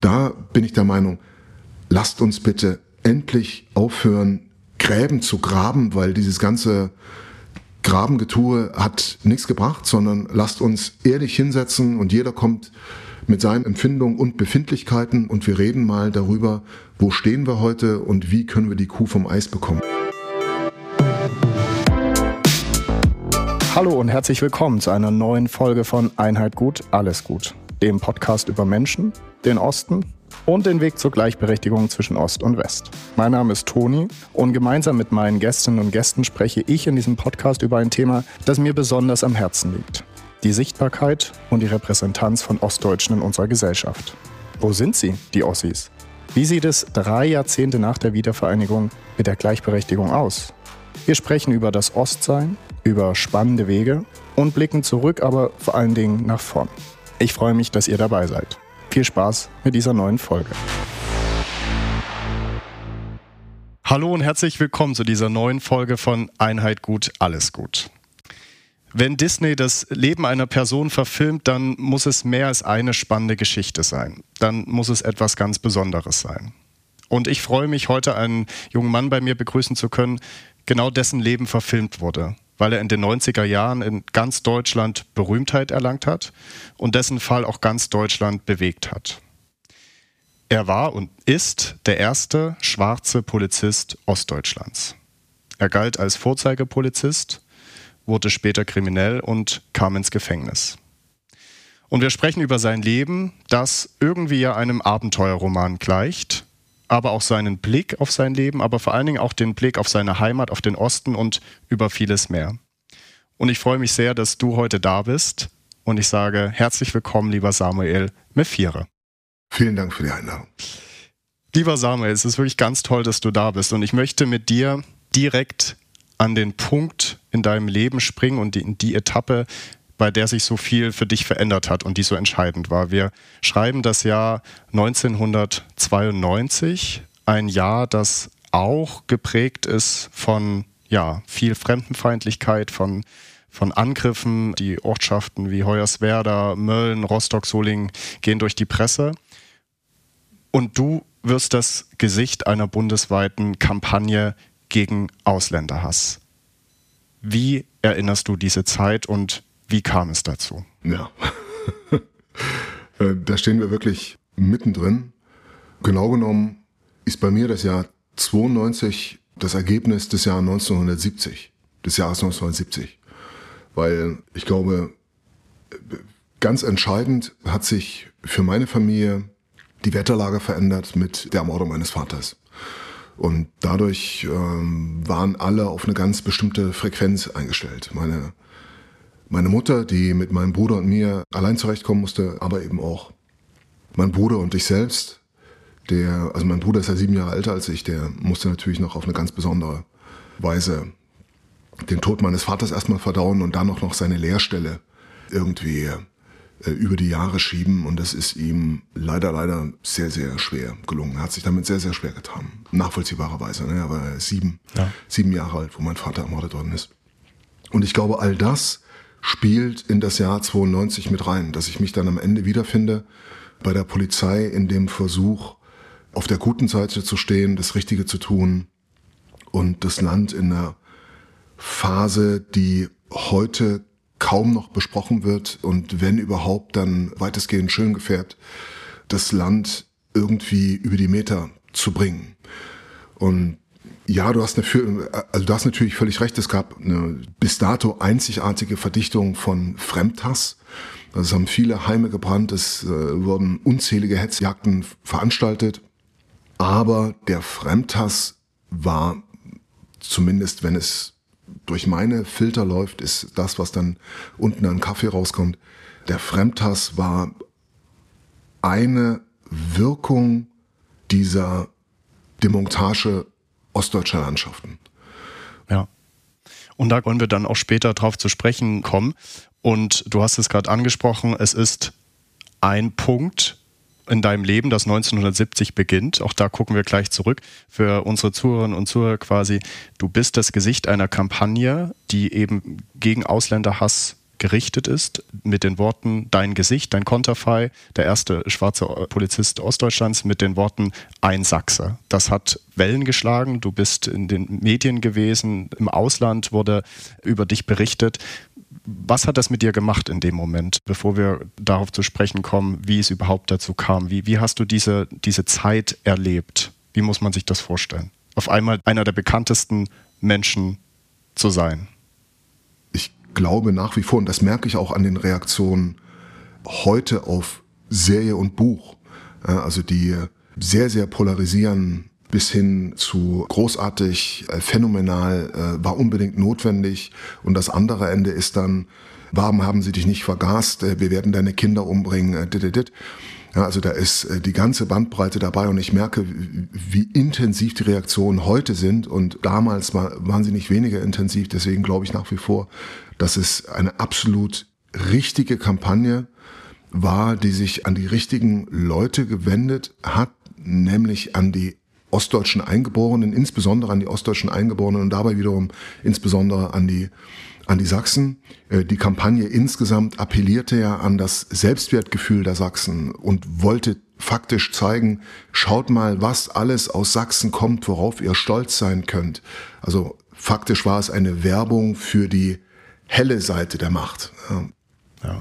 da bin ich der Meinung, lasst uns bitte endlich aufhören, Gräben zu graben, weil dieses ganze Grabengetue hat nichts gebracht, sondern lasst uns ehrlich hinsetzen und jeder kommt mit seinen Empfindungen und Befindlichkeiten und wir reden mal darüber, wo stehen wir heute und wie können wir die Kuh vom Eis bekommen. Hallo und herzlich willkommen zu einer neuen Folge von Einheit gut, alles gut, dem Podcast über Menschen, den Osten und den Weg zur Gleichberechtigung zwischen Ost und West. Mein Name ist Toni und gemeinsam mit meinen Gästinnen und Gästen spreche ich in diesem Podcast über ein Thema, das mir besonders am Herzen liegt. Die Sichtbarkeit und die Repräsentanz von Ostdeutschen in unserer Gesellschaft. Wo sind sie, die Ossis? Wie sieht es drei Jahrzehnte nach der Wiedervereinigung mit der Gleichberechtigung aus? Wir sprechen über das Ostsein, über spannende Wege und blicken zurück, aber vor allen Dingen nach vorn. Ich freue mich, dass ihr dabei seid. Viel Spaß mit dieser neuen Folge. Hallo und herzlich willkommen zu dieser neuen Folge von Einheit gut, alles gut. Wenn Disney das Leben einer Person verfilmt, dann muss es mehr als eine spannende Geschichte sein. Dann muss es etwas ganz Besonderes sein. Und ich freue mich, heute einen jungen Mann bei mir begrüßen zu können, genau dessen Leben verfilmt wurde weil er in den 90er Jahren in ganz Deutschland Berühmtheit erlangt hat und dessen Fall auch ganz Deutschland bewegt hat. Er war und ist der erste schwarze Polizist Ostdeutschlands. Er galt als Vorzeigepolizist, wurde später kriminell und kam ins Gefängnis. Und wir sprechen über sein Leben, das irgendwie einem Abenteuerroman gleicht aber auch seinen Blick auf sein Leben, aber vor allen Dingen auch den Blick auf seine Heimat, auf den Osten und über vieles mehr. Und ich freue mich sehr, dass du heute da bist und ich sage herzlich willkommen, lieber Samuel Mefiere. Vielen Dank für die Einladung. Lieber Samuel, es ist wirklich ganz toll, dass du da bist und ich möchte mit dir direkt an den Punkt in deinem Leben springen und in die Etappe, bei der sich so viel für dich verändert hat und die so entscheidend war. Wir schreiben das Jahr 1992, ein Jahr, das auch geprägt ist von ja, viel Fremdenfeindlichkeit, von, von Angriffen. Die Ortschaften wie Hoyerswerda, Mölln, Rostock, Solingen gehen durch die Presse. Und du wirst das Gesicht einer bundesweiten Kampagne gegen Ausländerhass. Wie erinnerst du diese Zeit und wie kam es dazu? Ja, äh, da stehen wir wirklich mittendrin. Genau genommen ist bei mir das Jahr 92 das Ergebnis des Jahres 1970, des Jahres 1970. Weil ich glaube, ganz entscheidend hat sich für meine Familie die Wetterlage verändert mit der Ermordung meines Vaters. Und dadurch ähm, waren alle auf eine ganz bestimmte Frequenz eingestellt. Meine meine Mutter, die mit meinem Bruder und mir allein zurechtkommen musste, aber eben auch mein Bruder und ich selbst. Der, also mein Bruder ist ja sieben Jahre älter als ich, der musste natürlich noch auf eine ganz besondere Weise den Tod meines Vaters erstmal verdauen und dann auch noch seine Lehrstelle irgendwie äh, über die Jahre schieben. Und das ist ihm leider, leider sehr, sehr schwer gelungen. Er hat sich damit sehr, sehr schwer getan. Nachvollziehbarerweise. Ne? Er war sieben, ja. sieben Jahre alt, wo mein Vater ermordet worden ist. Und ich glaube, all das spielt in das Jahr 92 mit rein, dass ich mich dann am Ende wiederfinde bei der Polizei in dem Versuch, auf der guten Seite zu stehen, das Richtige zu tun und das Land in einer Phase, die heute kaum noch besprochen wird und wenn überhaupt dann weitestgehend schön gefärbt, das Land irgendwie über die Meter zu bringen. Und ja, du hast, eine, also du hast natürlich völlig recht. Es gab eine bis dato einzigartige Verdichtung von Fremdhass. Es haben viele Heime gebrannt, es äh, wurden unzählige Hetzjagden veranstaltet. Aber der Fremdhass war, zumindest wenn es durch meine Filter läuft, ist das, was dann unten an Kaffee rauskommt. Der Fremdhass war eine Wirkung dieser Demontage ostdeutscher Landschaften. Ja. Und da wollen wir dann auch später drauf zu sprechen kommen. Und du hast es gerade angesprochen, es ist ein Punkt in deinem Leben, das 1970 beginnt. Auch da gucken wir gleich zurück. Für unsere Zuhörerinnen und Zuhörer quasi, du bist das Gesicht einer Kampagne, die eben gegen Ausländerhass gerichtet ist mit den Worten Dein Gesicht, dein Konterfei, der erste schwarze Polizist Ostdeutschlands mit den Worten Ein Sachse. Das hat Wellen geschlagen, du bist in den Medien gewesen, im Ausland wurde über dich berichtet. Was hat das mit dir gemacht in dem Moment, bevor wir darauf zu sprechen kommen, wie es überhaupt dazu kam? Wie, wie hast du diese, diese Zeit erlebt? Wie muss man sich das vorstellen? Auf einmal einer der bekanntesten Menschen zu sein. Glaube nach wie vor, und das merke ich auch an den Reaktionen heute auf Serie und Buch, also die sehr, sehr polarisieren bis hin zu großartig, äh, phänomenal, äh, war unbedingt notwendig. Und das andere Ende ist dann, warum haben sie dich nicht vergast? Äh, wir werden deine Kinder umbringen. Dit. Ja, also da ist die ganze Bandbreite dabei und ich merke, wie intensiv die Reaktionen heute sind und damals war, waren sie nicht weniger intensiv. Deswegen glaube ich nach wie vor, dass es eine absolut richtige Kampagne war, die sich an die richtigen Leute gewendet hat, nämlich an die ostdeutschen Eingeborenen, insbesondere an die ostdeutschen Eingeborenen und dabei wiederum insbesondere an die an die Sachsen. Äh, die Kampagne insgesamt appellierte ja an das Selbstwertgefühl der Sachsen und wollte faktisch zeigen, schaut mal, was alles aus Sachsen kommt, worauf ihr stolz sein könnt. Also faktisch war es eine Werbung für die helle Seite der Macht. Ja,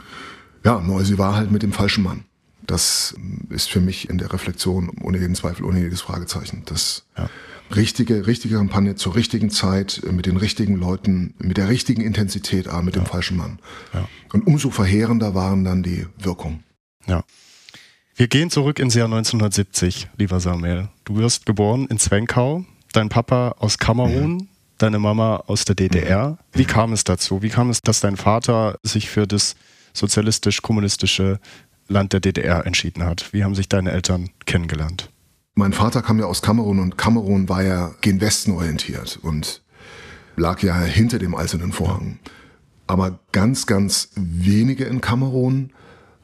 ja nur sie war halt mit dem falschen Mann. Das ist für mich in der Reflexion ohne jeden Zweifel, ohne jedes Fragezeichen. Das ja. richtige, richtige Kampagne zur richtigen Zeit, mit den richtigen Leuten, mit der richtigen Intensität, aber mit ja. dem falschen Mann. Ja. Und umso verheerender waren dann die Wirkungen. Ja. Wir gehen zurück ins Jahr 1970, lieber Samuel. Du wirst geboren in Zwenkau, dein Papa aus Kamerun, deine Mama aus der DDR. Wie kam es dazu? Wie kam es, dass dein Vater sich für das sozialistisch-kommunistische Land der DDR entschieden hat. Wie haben sich deine Eltern kennengelernt? Mein Vater kam ja aus Kamerun und Kamerun war ja gen Westen orientiert und lag ja hinter dem Eisernen Vorhang. Aber ganz, ganz wenige in Kamerun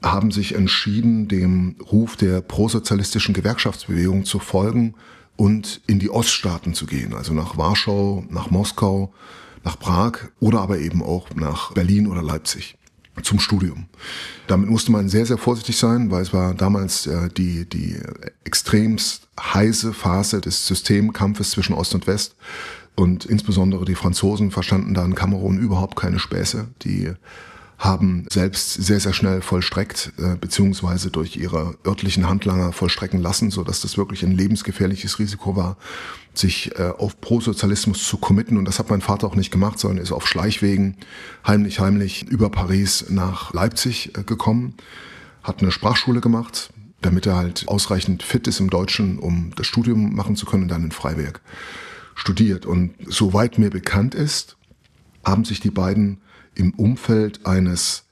haben sich entschieden, dem Ruf der prosozialistischen Gewerkschaftsbewegung zu folgen und in die Oststaaten zu gehen, also nach Warschau, nach Moskau, nach Prag oder aber eben auch nach Berlin oder Leipzig zum Studium. Damit musste man sehr, sehr vorsichtig sein, weil es war damals äh, die, die extremst heiße Phase des Systemkampfes zwischen Ost und West. Und insbesondere die Franzosen verstanden da in Kamerun überhaupt keine Späße. Die haben selbst sehr, sehr schnell vollstreckt, äh, beziehungsweise durch ihre örtlichen Handlanger vollstrecken lassen, so dass das wirklich ein lebensgefährliches Risiko war, sich äh, auf Prosozialismus zu committen. Und das hat mein Vater auch nicht gemacht, sondern ist auf Schleichwegen heimlich, heimlich über Paris nach Leipzig äh, gekommen, hat eine Sprachschule gemacht, damit er halt ausreichend fit ist im Deutschen, um das Studium machen zu können und dann in Freiberg studiert. Und soweit mir bekannt ist, haben sich die beiden im Umfeld eines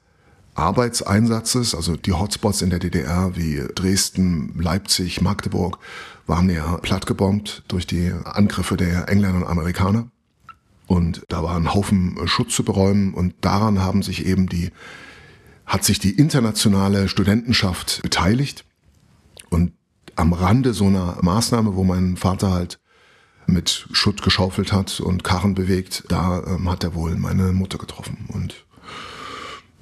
Arbeitseinsatzes, also die Hotspots in der DDR wie Dresden, Leipzig, Magdeburg, waren ja plattgebombt durch die Angriffe der Engländer und Amerikaner. Und da war ein Haufen Schutz zu beräumen und daran haben sich eben die, hat sich die internationale Studentenschaft beteiligt. Und am Rande so einer Maßnahme, wo mein Vater halt mit Schutt geschaufelt hat und Karren bewegt, da ähm, hat er wohl meine Mutter getroffen. Und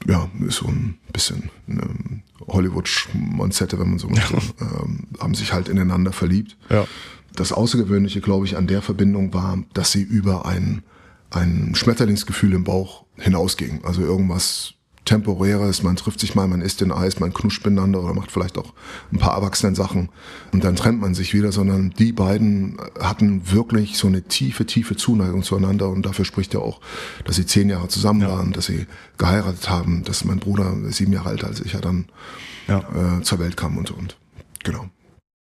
ja, ist so ein bisschen eine Hollywood-Monzette, wenn man so möchte. ähm, haben sich halt ineinander verliebt. Ja. Das Außergewöhnliche, glaube ich, an der Verbindung war, dass sie über ein, ein Schmetterlingsgefühl im Bauch hinausging. Also irgendwas temporäres, man trifft sich mal, man isst den Eis, man knuscht miteinander oder macht vielleicht auch ein paar erwachsenen Sachen und dann trennt man sich wieder, sondern die beiden hatten wirklich so eine tiefe, tiefe Zuneigung zueinander und dafür spricht ja auch, dass sie zehn Jahre zusammen ja. waren, dass sie geheiratet haben, dass mein Bruder sieben Jahre alt als ich ja dann ja. Äh, zur Welt kam und so und genau.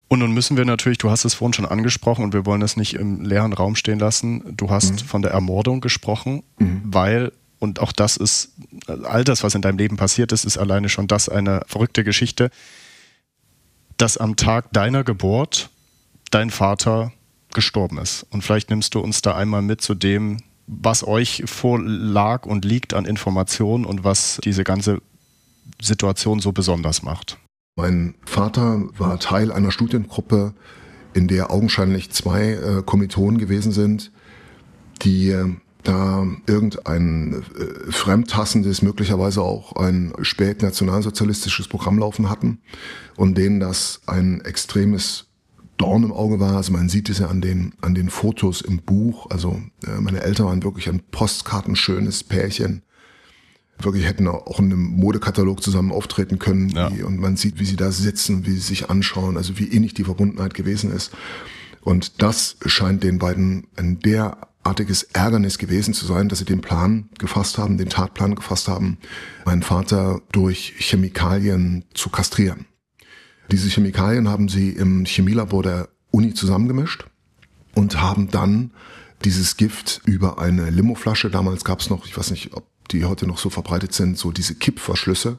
Und nun müssen wir natürlich, du hast es vorhin schon angesprochen und wir wollen das nicht im leeren Raum stehen lassen. Du hast mhm. von der Ermordung gesprochen, mhm. weil und auch das ist, all das, was in deinem Leben passiert ist, ist alleine schon das eine verrückte Geschichte, dass am Tag deiner Geburt dein Vater gestorben ist. Und vielleicht nimmst du uns da einmal mit zu dem, was euch vorlag und liegt an Informationen und was diese ganze Situation so besonders macht. Mein Vater war Teil einer Studiengruppe, in der augenscheinlich zwei äh, Kommilitonen gewesen sind, die äh, da irgendein äh, fremdhassendes, möglicherweise auch ein spät nationalsozialistisches Programm laufen hatten und denen das ein extremes Dorn im Auge war. Also man sieht es ja an den, an den Fotos im Buch. Also äh, meine Eltern waren wirklich ein postkartenschönes Pärchen. Wirklich hätten auch in einem Modekatalog zusammen auftreten können. Ja. Wie, und man sieht, wie sie da sitzen, wie sie sich anschauen, also wie ähnlich die Verbundenheit gewesen ist. Und das scheint den beiden ein derartiges Ärgernis gewesen zu sein, dass sie den Plan gefasst haben, den Tatplan gefasst haben, meinen Vater durch Chemikalien zu kastrieren. Diese Chemikalien haben sie im Chemielabor der Uni zusammengemischt und haben dann dieses Gift über eine Limoflasche, damals gab es noch, ich weiß nicht, ob die heute noch so verbreitet sind, so diese Kippverschlüsse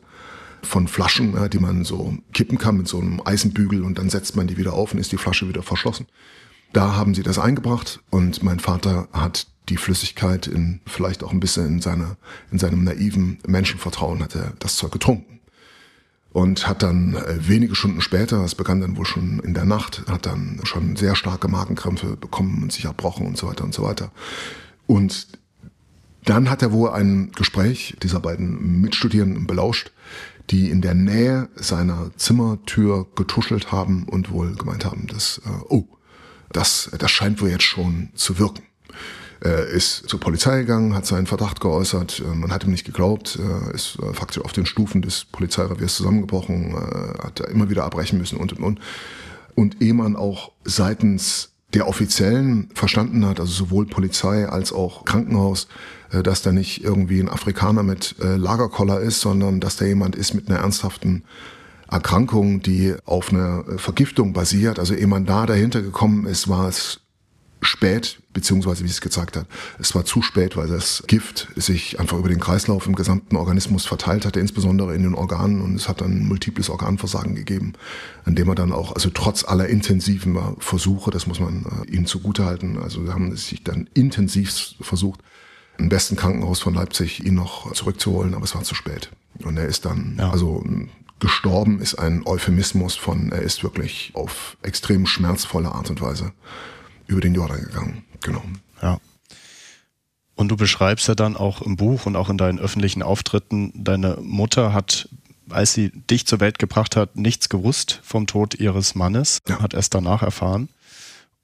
von Flaschen, die man so kippen kann mit so einem Eisenbügel und dann setzt man die wieder auf und ist die Flasche wieder verschlossen. Da haben sie das eingebracht und mein Vater hat die Flüssigkeit in vielleicht auch ein bisschen in seiner in seinem naiven Menschenvertrauen hat er das Zeug getrunken und hat dann äh, wenige Stunden später, es begann dann wohl schon in der Nacht, hat dann schon sehr starke Magenkrämpfe bekommen und sich erbrochen und so weiter und so weiter. Und dann hat er wohl ein Gespräch dieser beiden Mitstudierenden belauscht, die in der Nähe seiner Zimmertür getuschelt haben und wohl gemeint haben, dass, äh, oh, das, das scheint wohl jetzt schon zu wirken. Er ist zur Polizei gegangen, hat seinen Verdacht geäußert. Äh, man hat ihm nicht geglaubt, ist äh, faktisch auf den Stufen des Polizeireviers zusammengebrochen, äh, hat immer wieder abbrechen müssen und und und. Und ehe man auch seitens der Offiziellen verstanden hat, also sowohl Polizei als auch Krankenhaus, dass da nicht irgendwie ein Afrikaner mit Lagerkoller ist, sondern dass da jemand ist mit einer ernsthaften Erkrankung, die auf einer Vergiftung basiert. Also ehe man da dahinter gekommen ist, war es spät, beziehungsweise wie es gezeigt hat, es war zu spät, weil das Gift sich einfach über den Kreislauf im gesamten Organismus verteilt hatte, insbesondere in den Organen und es hat dann multiples Organversagen gegeben, an dem er dann auch, also trotz aller intensiven Versuche, das muss man äh, ihnen zugutehalten, also wir haben sich dann intensiv versucht, im besten Krankenhaus von Leipzig ihn noch zurückzuholen, aber es war zu spät. Und er ist dann, ja. also gestorben ist ein Euphemismus von, er ist wirklich auf extrem schmerzvolle Art und Weise über den Jordan gegangen. Genau. Ja. Und du beschreibst ja dann auch im Buch und auch in deinen öffentlichen Auftritten, deine Mutter hat, als sie dich zur Welt gebracht hat, nichts gewusst vom Tod ihres Mannes, ja. hat erst danach erfahren.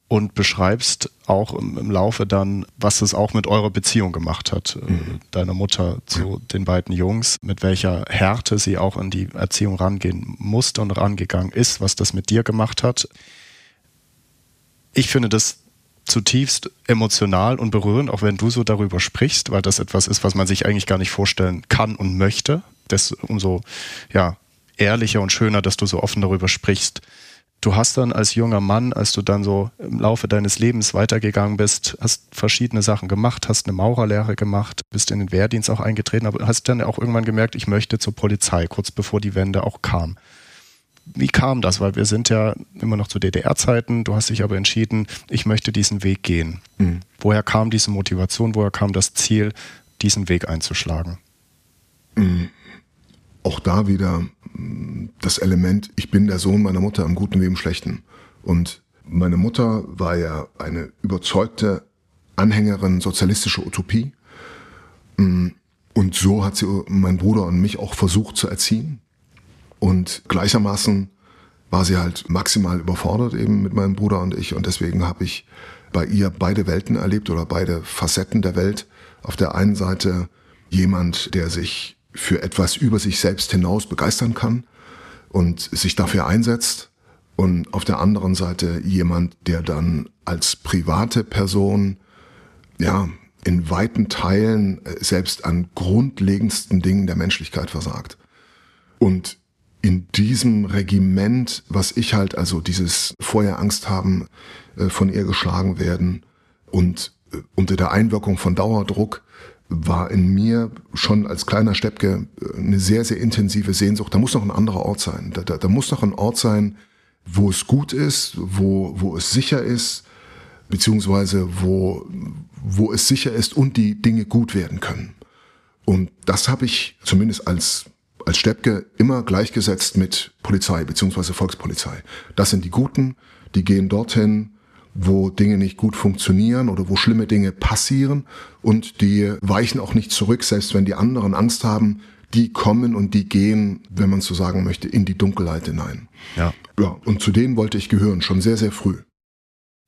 Und beschreibst auch im, im, Laufe dann, was es auch mit eurer Beziehung gemacht hat, äh, mhm. deiner Mutter zu den beiden Jungs, mit welcher Härte sie auch in die Erziehung rangehen musste und rangegangen ist, was das mit dir gemacht hat ich finde das zutiefst emotional und berührend, auch wenn du so darüber sprichst, weil das etwas ist, was man sich eigentlich gar nicht vorstellen kann und möchte. Das umso ja, ehrlicher und schöner, dass du so offen darüber sprichst. Du hast dann als junger Mann, als du dann so im Laufe deines Lebens weitergegangen bist, hast verschiedene Sachen gemacht, hast eine Maurerlehre gemacht, bist in den Wehrdienst auch eingetreten, aber hast dann auch irgendwann gemerkt, ich möchte zur Polizei, kurz bevor die Wende auch kam wie kam das? Weil wir sind ja immer noch zu DDR-Zeiten. Du hast dich aber entschieden, ich möchte diesen Weg gehen. Mhm. Woher kam diese Motivation? Woher kam das Ziel, diesen Weg einzuschlagen? Mhm. Auch da wieder das Element, ich bin der Sohn meiner Mutter im Guten wie im Schlechten. Und meine Mutter war ja eine überzeugte Anhängerin sozialistischer Utopie. Mm, und so hat sie meinen Bruder und mich auch versucht zu erziehen. Und gleichermaßen war sie halt maximal überfordert eben mit meinem Bruder und ich. Und deswegen habe ich bei ihr beide Welten erlebt oder beide Facetten der Welt. Auf der einen Seite jemand, der sich für etwas über sich selbst hinaus begeistern kann und sich dafür einsetzt. Und auf der anderen Seite jemand, der dann als private Person, ja, in weiten Teilen äh, selbst an grundlegendsten Dingen der Menschlichkeit versagt. Und in diesem Regiment, was ich halt, also dieses vorher Angst haben, äh, von ihr geschlagen werden und äh, unter der Einwirkung von Dauerdruck, war in mir schon als kleiner Steppke äh, eine sehr, sehr intensive Sehnsucht. Da muss noch ein anderer Ort sein. Da, da, da muss noch ein Ort sein, wo es gut ist, wo, wo es sicher ist, beziehungsweise wo, wo es sicher ist und die Dinge gut werden können. Und das habe ich zumindest als als Steppke immer gleichgesetzt mit Polizei beziehungsweise Volkspolizei. Das sind die Guten, die gehen dorthin wo Dinge nicht gut funktionieren oder wo schlimme Dinge passieren und die weichen auch nicht zurück, selbst wenn die anderen Angst haben, die kommen und die gehen, wenn man so sagen möchte, in die Dunkelheit hinein. Ja. Ja, und zu denen wollte ich gehören, schon sehr, sehr früh.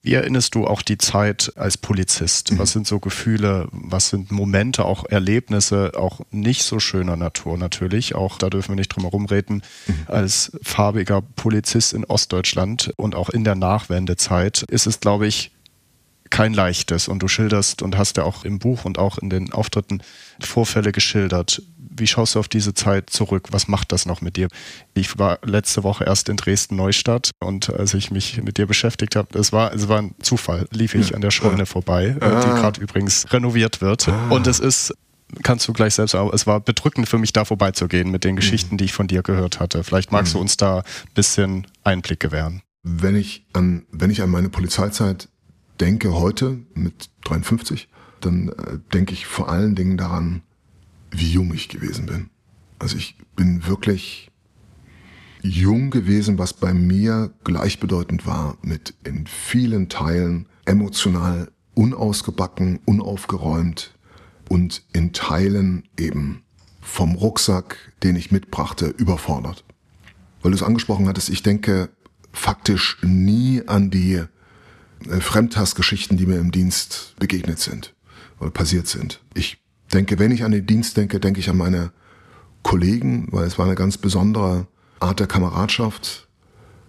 Wie erinnerst du auch die Zeit als Polizist? Mhm. Was sind so Gefühle, was sind Momente, auch Erlebnisse, auch nicht so schöner Natur natürlich, auch da dürfen wir nicht drum herum reden, mhm. als farbiger Polizist in Ostdeutschland und auch in der Nachwendezeit ist es, glaube ich, kein leichtes. Und du schilderst und hast ja auch im Buch und auch in den Auftritten Vorfälle geschildert. Wie schaust du auf diese Zeit zurück? Was macht das noch mit dir? Ich war letzte Woche erst in Dresden-Neustadt und als ich mich mit dir beschäftigt habe, es war, es war ein Zufall, lief ich an der Scheune vorbei, ah. die gerade übrigens renoviert wird. Ah. Und es ist kannst du gleich selbst, aber es war bedrückend für mich da vorbeizugehen mit den Geschichten, mhm. die ich von dir gehört hatte. Vielleicht magst mhm. du uns da ein bisschen Einblick gewähren. Wenn ich an, wenn ich an meine Polizeizeit denke heute mit 53, dann äh, denke ich vor allen Dingen daran, wie jung ich gewesen bin. Also ich bin wirklich jung gewesen, was bei mir gleichbedeutend war mit in vielen Teilen emotional unausgebacken, unaufgeräumt und in Teilen eben vom Rucksack, den ich mitbrachte, überfordert. Weil du es angesprochen hattest, ich denke faktisch nie an die Fremdhassgeschichten, die mir im Dienst begegnet sind oder passiert sind. Ich denke, wenn ich an den Dienst denke, denke ich an meine Kollegen, weil es war eine ganz besondere Art der Kameradschaft.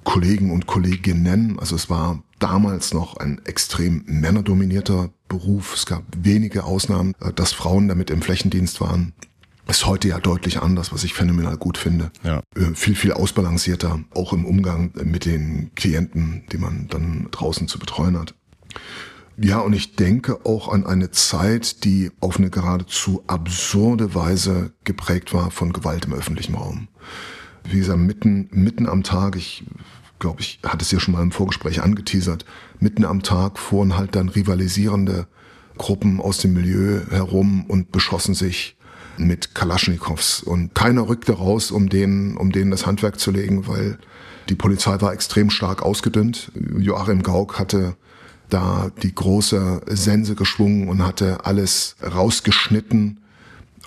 Kollegen und Kolleginnen, also es war damals noch ein extrem männerdominierter Beruf. Es gab wenige Ausnahmen, äh, dass Frauen damit im Flächendienst waren. Ist heute ja deutlich anders, was ich phänomenal gut finde. Ja. Äh, viel, viel ausbalancierter, auch im Umgang mit den Klienten, die man dann draußen zu betreuen hat. Ja, und ich denke auch an eine Zeit, die auf eine geradezu absurde Weise geprägt war von Gewalt im öffentlichen Raum. Wie gesagt, mitten, mitten am Tag, ich glaube, ich hatte es ja schon mal im Vorgespräch angeteasert, mitten am Tag fuhren halt dann rivalisierende Gruppen aus dem Milieu herum und beschossen sich mit Kalaschnikows. Und keiner rückte raus, um denen, um denen das Handwerk zu legen, weil die Polizei war extrem stark ausgedünnt. Joachim Gauck hatte da die große Sense geschwungen und hatte alles rausgeschnitten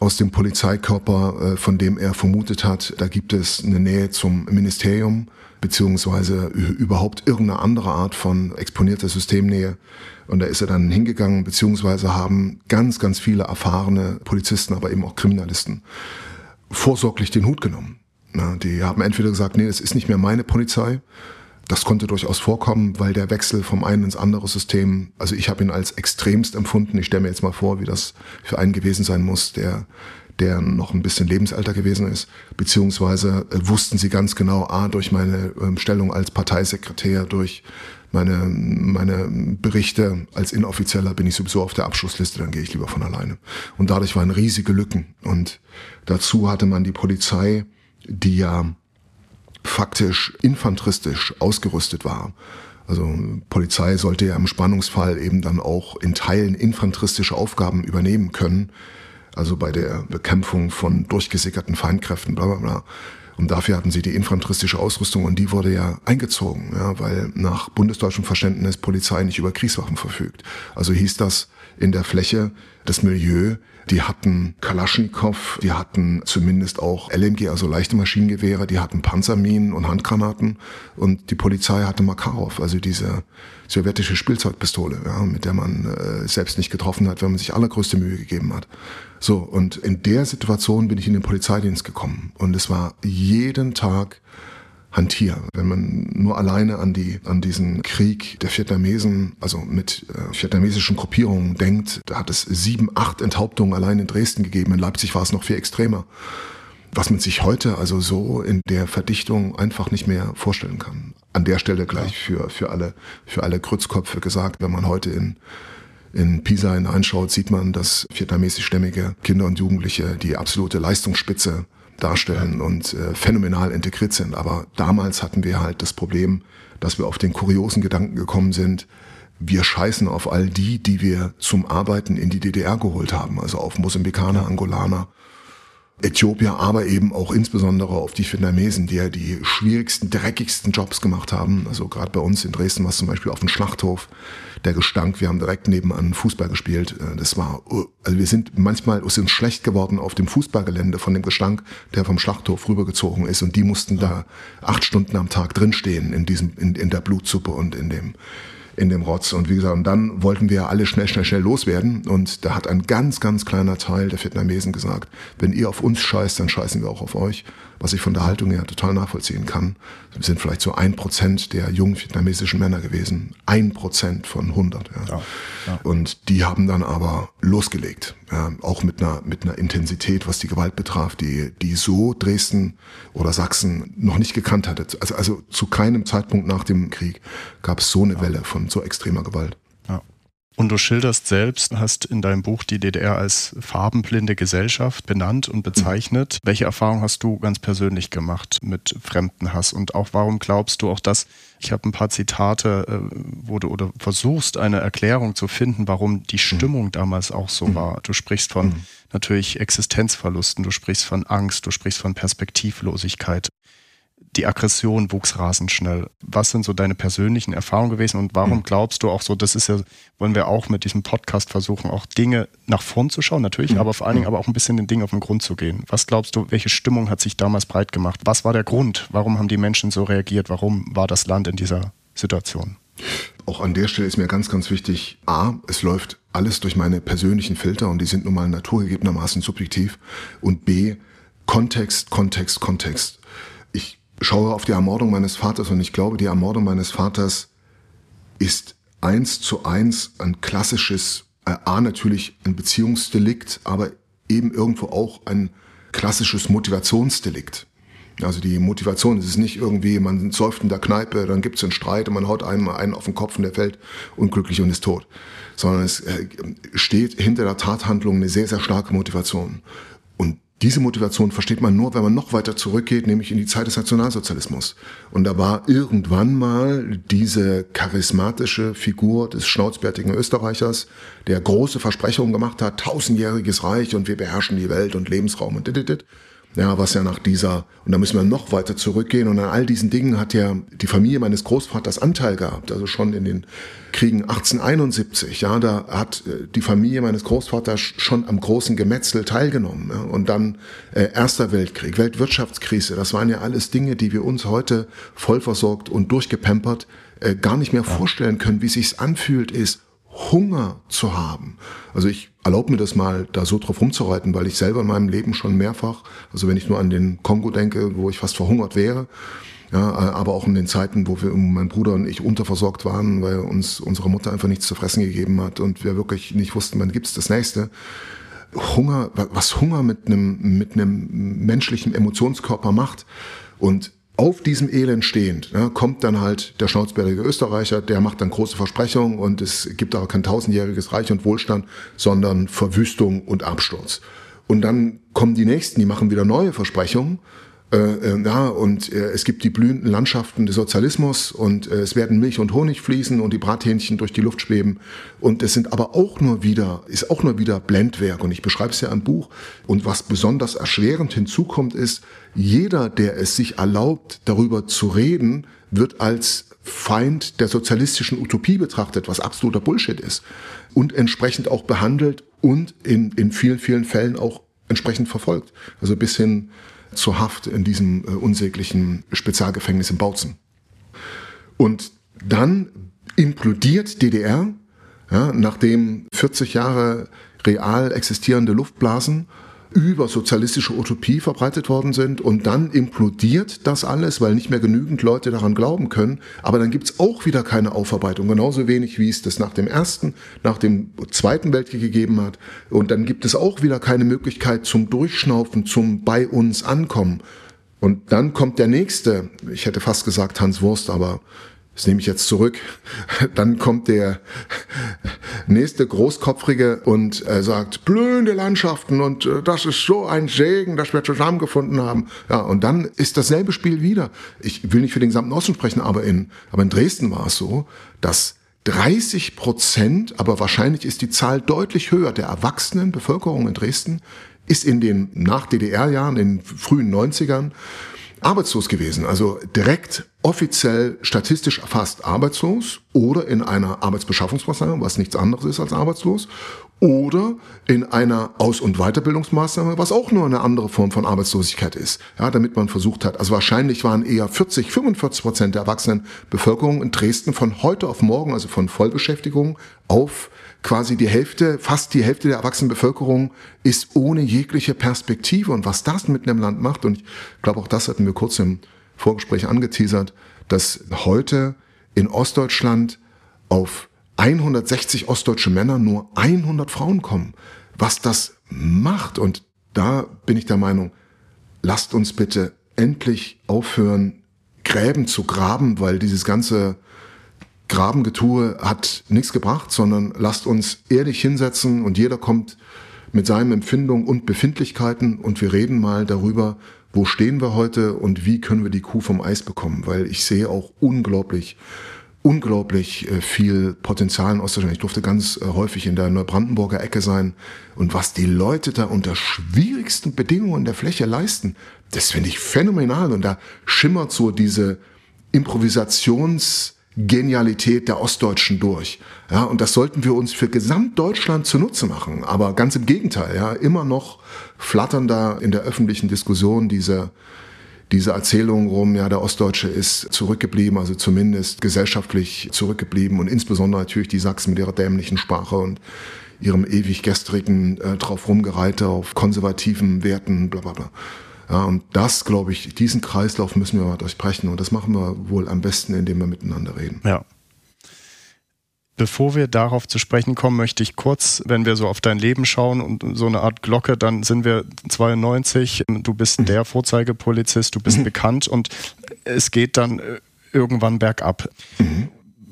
aus dem Polizeikörper, äh, von dem er vermutet hat, da gibt es eine Nähe zum Ministerium beziehungsweise überhaupt irgendeine andere Art von exponierter Systemnähe. Und da ist er dann hingegangen, beziehungsweise haben ganz, ganz viele erfahrene Polizisten, aber eben auch Kriminalisten vorsorglich den Hut genommen. die haben entweder gesagt, nee, das ist nicht mehr meine Polizei, das konnte durchaus vorkommen, weil der Wechsel vom einen ins andere System, also ich habe ihn als extremst empfunden. Ich stelle mir jetzt mal vor, wie das für einen gewesen sein muss, der der noch ein bisschen Lebensalter gewesen ist, beziehungsweise äh, wussten sie ganz genau, a, durch meine ähm, Stellung als Parteisekretär, durch meine, meine Berichte als Inoffizieller bin ich sowieso auf der Abschlussliste, dann gehe ich lieber von alleine. Und dadurch waren riesige Lücken. Und dazu hatte man die Polizei, die ja faktisch infanteristisch ausgerüstet war. Also Polizei sollte ja im Spannungsfall eben dann auch in Teilen infanteristische Aufgaben übernehmen können. Also bei der Bekämpfung von durchgesickerten Feindkräften, bla bla bla. Und dafür hatten sie die infanteristische Ausrüstung und die wurde ja eingezogen, ja, weil nach bundesdeutschem Verständnis Polizei nicht über Kriegswaffen verfügt. Also hieß das in der Fläche. Das Milieu, die hatten Kalaschnikow, die hatten zumindest auch LMG, also leichte Maschinengewehre, die hatten Panzerminen und Handgranaten. Und die Polizei hatte Makarov, also diese sowjetische Spielzeugpistole, ja, mit der man äh, selbst nicht getroffen hat, wenn man sich allergrößte Mühe gegeben hat. So, und in der Situation bin ich in den Polizeidienst gekommen. Und es war jeden Tag Hantier. Wenn man nur alleine an die, an diesen Krieg der Vietnamesen, also mit äh, vietnamesischen Gruppierungen denkt, da hat es sieben, acht Enthauptungen allein in Dresden gegeben. In Leipzig war es noch viel extremer. Was man sich heute also so in der Verdichtung einfach nicht mehr vorstellen kann. An der Stelle gleich für, für alle, für alle Grützköpfe gesagt, wenn man heute in in Pisa hineinschaut, sieht man, dass vietnamesischstämmige Kinder und Jugendliche die absolute Leistungsspitze darstellen und äh, phänomenal integriert sind. Aber damals hatten wir halt das Problem, dass wir auf den kuriosen Gedanken gekommen sind, wir scheißen auf all die, die wir zum Arbeiten in die DDR geholt haben, also auf Mosambikaner, Angolaner Äthiopier, aber eben auch insbesondere auf die Vietnamesen, die ja die schwierigsten, dreckigsten Jobs gemacht haben. Also gerade bei uns in Dresden war es zum Beispiel auf dem Schlachthof der Gestank. Wir haben direkt nebenan Fußball gespielt. Äh, das war, also wir sind manchmal sind schlecht geworden auf dem Fußballgelände von dem Gestank, der vom Schlachthof rübergezogen ist. Und die mussten da acht Stunden am Tag drinstehen in diesem, in, in der Blutsuppe und in dem, in dem Rotz. Und wie gesagt, und dann wollten wir alle schnell, schnell, schnell loswerden. Und da hat ein ganz, ganz kleiner Teil der Vietnamesen gesagt, wenn ihr auf uns scheißt, dann scheißen wir auch auf euch was ich von der Haltung her total nachvollziehen kann. Wir sind vielleicht so ein Prozent der jungen vietnamesischen Männer gewesen. Ein Prozent von 100. Ja. Ja, ja. Und die haben dann aber losgelegt. Ja, auch mit einer, mit einer Intensität, was die Gewalt betraf, die, die so Dresden oder Sachsen noch nicht gekannt hatte. Also, also zu keinem Zeitpunkt nach dem Krieg gab es so eine Welle von so extremer Gewalt. Und du schilderst selbst, hast in deinem Buch die DDR als farbenblinde Gesellschaft benannt und bezeichnet. Mhm. Welche Erfahrung hast du ganz persönlich gemacht mit Fremdenhass? Und auch warum glaubst du auch das? Ich habe ein paar Zitate, äh, wo du oder versuchst, eine Erklärung zu finden, warum die mhm. Stimmung damals auch so mhm. war. Du sprichst von mhm. natürlich Existenzverlusten, du sprichst von Angst, du sprichst von Perspektivlosigkeit die Aggression wuchs rasend schnell. Was sind so deine persönlichen Erfahrungen gewesen und warum hm. glaubst du auch so, das ist ja, wollen wir auch mit diesem Podcast versuchen, auch Dinge nach vorn zu schauen, natürlich, mhm. aber vor allen Dingen hm. aber auch ein bisschen den Dingen auf den Grund zu gehen. Was glaubst du, welche Stimmung hat sich damals breit gemacht? Was war der Grund? Warum haben die Menschen so reagiert? Warum war das Land in dieser Situation? Auch an der Stelle ist mir ganz, ganz wichtig, a, es läuft alles durch meine persönlichen Filter und die sind nun mal naturgegebenermaßen subjektiv und b, Kontext, Kontext, Kontext. Ich schaue auf die Ermordung meines Vaters und ich glaube, die Ermordung meines Vaters ist eins zu eins ein klassisches, äh, A natürlich ein Beziehungsdelikt, aber eben irgendwo auch ein klassisches Motivationsdelikt. Also die Motivation es ist nicht irgendwie, man säuft in der Kneipe, dann gibt es einen Streit und man haut einem einen auf den Kopf und der fällt unglücklich und ist tot. Sondern es äh, steht hinter der Tathandlung eine sehr, sehr starke Motivation. Diese Motivation versteht man nur, wenn man noch weiter zurückgeht, nämlich in die Zeit des Nationalsozialismus. Und da war irgendwann mal diese charismatische Figur des schnauzbärtigen Österreichers, der große Versprechungen gemacht hat, tausendjähriges Reich und wir beherrschen die Welt und Lebensraum und dit, dit, dit. Ja, was ja nach dieser, und da müssen wir noch weiter zurückgehen, und an all diesen Dingen hat ja die Familie meines Großvaters Anteil gehabt, also schon in den Kriegen 1871, ja, da hat äh, die Familie meines Großvaters schon am großen Gemetzel teilgenommen, ja, und dann äh, Erster Weltkrieg, Weltwirtschaftskrise, das waren ja alles Dinge, die wir uns heute vollversorgt und durchgepempert äh, gar nicht mehr vorstellen können, wie sich's anfühlt ist, Hunger zu haben. Also ich erlaube mir das mal, da so drauf rumzureiten, weil ich selber in meinem Leben schon mehrfach, also wenn ich nur an den Kongo denke, wo ich fast verhungert wäre, ja, aber auch in den Zeiten, wo wir, mein Bruder und ich unterversorgt waren, weil uns unsere Mutter einfach nichts zu fressen gegeben hat und wir wirklich nicht wussten, wann gibt's das nächste. Hunger, was Hunger mit einem, mit einem menschlichen Emotionskörper macht und auf diesem Elend stehend ja, kommt dann halt der schnauzbärtige Österreicher, der macht dann große Versprechungen und es gibt aber kein tausendjähriges Reich und Wohlstand, sondern Verwüstung und Absturz. Und dann kommen die Nächsten, die machen wieder neue Versprechungen äh, ja, und äh, es gibt die blühenden Landschaften des Sozialismus und äh, es werden Milch und Honig fließen und die Brathähnchen durch die Luft schweben. Und es sind aber auch nur wieder, ist auch nur wieder Blendwerk. Und ich beschreibe es ja im Buch. Und was besonders erschwerend hinzukommt, ist, jeder, der es sich erlaubt, darüber zu reden, wird als Feind der sozialistischen Utopie betrachtet, was absoluter Bullshit ist. Und entsprechend auch behandelt und in, in vielen, vielen Fällen auch entsprechend verfolgt. Also bis hin zur Haft in diesem äh, unsäglichen Spezialgefängnis in Bautzen. Und dann implodiert DDR, ja, nachdem 40 Jahre real existierende Luftblasen über sozialistische Utopie verbreitet worden sind und dann implodiert das alles, weil nicht mehr genügend Leute daran glauben können. Aber dann gibt's auch wieder keine Aufarbeitung, genauso wenig wie es das nach dem Ersten, nach dem Zweiten Weltkrieg gegeben hat. Und dann gibt es auch wieder keine Möglichkeit zum Durchschnaufen, zum bei uns ankommen. Und dann kommt der nächste, ich hätte fast gesagt Hans Wurst, aber das nehme ich jetzt zurück, dann kommt der nächste Großkopfrige und äh, sagt, blühende Landschaften und äh, das ist so ein Segen, dass wir zusammengefunden haben. Ja, und dann ist dasselbe Spiel wieder. Ich will nicht für den gesamten Osten sprechen, aber in, aber in Dresden war es so, dass 30 Prozent, aber wahrscheinlich ist die Zahl deutlich höher, der erwachsenen Bevölkerung in Dresden ist in den Nach-DDR-Jahren, in den frühen 90ern, arbeitslos gewesen, also direkt offiziell statistisch erfasst arbeitslos oder in einer Arbeitsbeschaffungsmaßnahme, was nichts anderes ist als arbeitslos, oder in einer Aus- und Weiterbildungsmaßnahme, was auch nur eine andere Form von Arbeitslosigkeit ist. Ja, damit man versucht hat, also wahrscheinlich waren eher 40, 45 Prozent der erwachsenen Bevölkerung in Dresden von heute auf morgen, also von Vollbeschäftigung auf quasi die Hälfte, fast die Hälfte der erwachsenen Bevölkerung ist ohne jegliche Perspektive. Und was das mit einem Land macht, und ich glaube auch das hatten wir kurz im Vorgespräch angeteasert, dass heute in Ostdeutschland auf 160 ostdeutsche Männer nur 100 Frauen kommen. Was das macht, und da bin ich der Meinung, lasst uns bitte endlich aufhören, Gräben zu graben, weil dieses ganze Grabengetue hat nichts gebracht, sondern lasst uns ehrlich hinsetzen und jeder kommt mit seinen Empfindungen und Befindlichkeiten und wir reden mal darüber, wo stehen wir heute und wie können wir die Kuh vom Eis bekommen, weil ich sehe auch unglaublich, unglaublich äh, viel Potenzial in Ostdeutschland. Ich durfte ganz äh, häufig in der Neubrandenburger Ecke sein und was die Leute da unter schwierigsten Bedingungen der Fläche leisten, das finde ich phänomenal und da schimmert so diese Improvisations- Genialität der Ostdeutschen durch. Ja, und das sollten wir uns für Gesamtdeutschland zunutze machen. Aber ganz im Gegenteil, ja, immer noch flattern da in der öffentlichen Diskussion diese, diese Erzählung rum, ja, der Ostdeutsche ist zurückgeblieben, also zumindest gesellschaftlich zurückgeblieben und insbesondere natürlich die Sachsen mit ihrer dämlichen Sprache und ihrem ewig gestrigen äh, drauf rumgereite auf konservativen Werten, bla bla bla. Ja, und das, glaube ich, diesen Kreislauf müssen wir durchbrechen. Und das machen wir wohl am besten, indem wir miteinander reden. Ja. Bevor wir darauf zu sprechen kommen, möchte ich kurz, wenn wir so auf dein Leben schauen und so eine Art Glocke, dann sind wir 92, du bist mhm. der Vorzeigepolizist, du bist mhm. bekannt und es geht dann äh, irgendwann bergab. Mhm.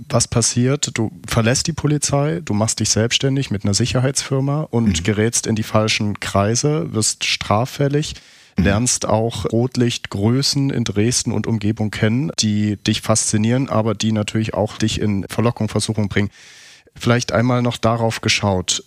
Was passiert? Du verlässt die Polizei, du machst dich selbstständig mit einer Sicherheitsfirma und gerätst in die falschen Kreise, wirst straffällig. Mhm. lernst auch Rotlichtgrößen in Dresden und Umgebung kennen, die dich faszinieren, aber die natürlich auch dich in Verlockung, Versuchung bringen. Vielleicht einmal noch darauf geschaut.